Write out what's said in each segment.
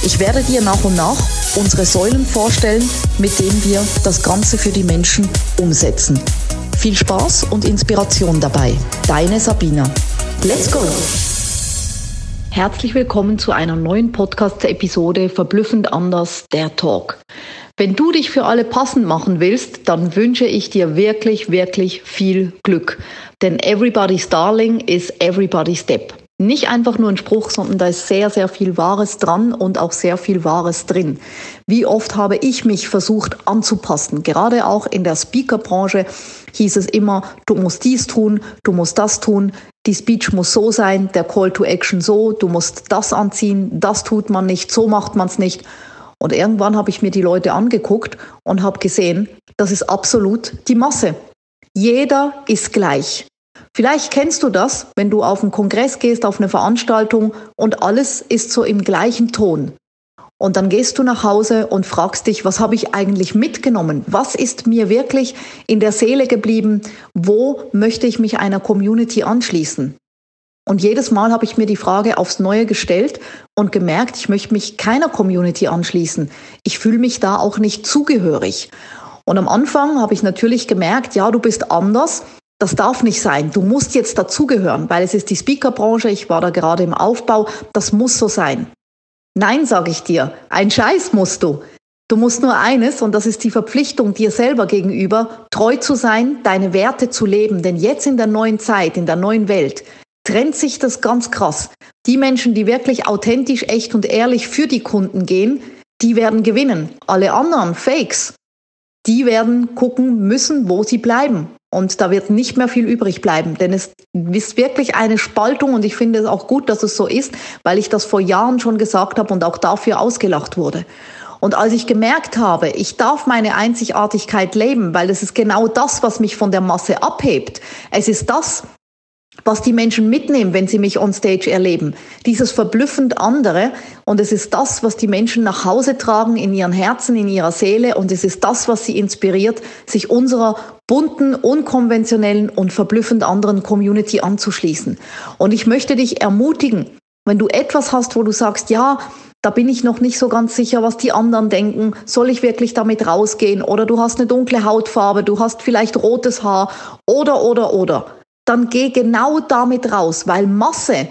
Ich werde dir nach und nach unsere Säulen vorstellen, mit denen wir das Ganze für die Menschen umsetzen. Viel Spaß und Inspiration dabei. Deine Sabina. Let's go! Herzlich willkommen zu einer neuen Podcast-Episode Verblüffend anders, der Talk. Wenn du dich für alle passend machen willst, dann wünsche ich dir wirklich, wirklich viel Glück. Denn everybody's darling is everybody's step nicht einfach nur ein Spruch, sondern da ist sehr, sehr viel Wahres dran und auch sehr viel Wahres drin. Wie oft habe ich mich versucht anzupassen? Gerade auch in der Speakerbranche hieß es immer, du musst dies tun, du musst das tun, die Speech muss so sein, der Call to Action so, du musst das anziehen, das tut man nicht, so macht man es nicht. Und irgendwann habe ich mir die Leute angeguckt und habe gesehen, das ist absolut die Masse. Jeder ist gleich. Vielleicht kennst du das, wenn du auf einen Kongress gehst, auf eine Veranstaltung und alles ist so im gleichen Ton. Und dann gehst du nach Hause und fragst dich, was habe ich eigentlich mitgenommen? Was ist mir wirklich in der Seele geblieben? Wo möchte ich mich einer Community anschließen? Und jedes Mal habe ich mir die Frage aufs Neue gestellt und gemerkt, ich möchte mich keiner Community anschließen. Ich fühle mich da auch nicht zugehörig. Und am Anfang habe ich natürlich gemerkt, ja, du bist anders das darf nicht sein. Du musst jetzt dazugehören, weil es ist die Speakerbranche. Ich war da gerade im Aufbau. Das muss so sein. Nein, sage ich dir. Ein Scheiß musst du. Du musst nur eines, und das ist die Verpflichtung dir selber gegenüber, treu zu sein, deine Werte zu leben. Denn jetzt in der neuen Zeit, in der neuen Welt, trennt sich das ganz krass. Die Menschen, die wirklich authentisch, echt und ehrlich für die Kunden gehen, die werden gewinnen. Alle anderen, Fakes, die werden gucken müssen, wo sie bleiben. Und da wird nicht mehr viel übrig bleiben, denn es ist wirklich eine Spaltung und ich finde es auch gut, dass es so ist, weil ich das vor Jahren schon gesagt habe und auch dafür ausgelacht wurde. Und als ich gemerkt habe, ich darf meine Einzigartigkeit leben, weil es ist genau das, was mich von der Masse abhebt. Es ist das, was die Menschen mitnehmen, wenn sie mich on stage erleben. Dieses verblüffend andere. Und es ist das, was die Menschen nach Hause tragen in ihren Herzen, in ihrer Seele. Und es ist das, was sie inspiriert, sich unserer bunten, unkonventionellen und verblüffend anderen Community anzuschließen. Und ich möchte dich ermutigen, wenn du etwas hast, wo du sagst, ja, da bin ich noch nicht so ganz sicher, was die anderen denken. Soll ich wirklich damit rausgehen? Oder du hast eine dunkle Hautfarbe, du hast vielleicht rotes Haar oder, oder, oder dann geh genau damit raus, weil Masse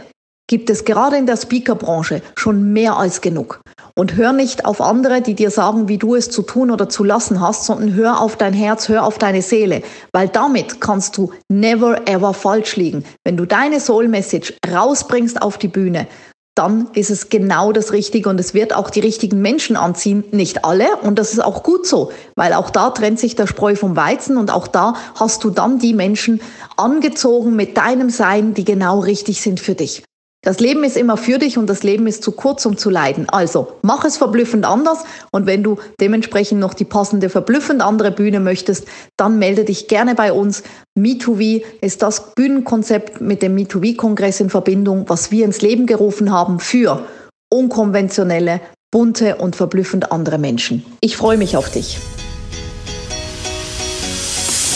gibt es gerade in der Speakerbranche schon mehr als genug. Und hör nicht auf andere, die dir sagen, wie du es zu tun oder zu lassen hast, sondern hör auf dein Herz, hör auf deine Seele, weil damit kannst du never ever falsch liegen. Wenn du deine Soul Message rausbringst auf die Bühne, dann ist es genau das Richtige und es wird auch die richtigen Menschen anziehen. Nicht alle und das ist auch gut so, weil auch da trennt sich der Spreu vom Weizen und auch da hast du dann die Menschen angezogen mit deinem Sein, die genau richtig sind für dich. Das Leben ist immer für dich und das Leben ist zu kurz, um zu leiden. Also mach es verblüffend anders und wenn du dementsprechend noch die passende verblüffend andere Bühne möchtest, dann melde dich gerne bei uns. Me2V ist das Bühnenkonzept mit dem Me2V-Kongress in Verbindung, was wir ins Leben gerufen haben für unkonventionelle, bunte und verblüffend andere Menschen. Ich freue mich auf dich.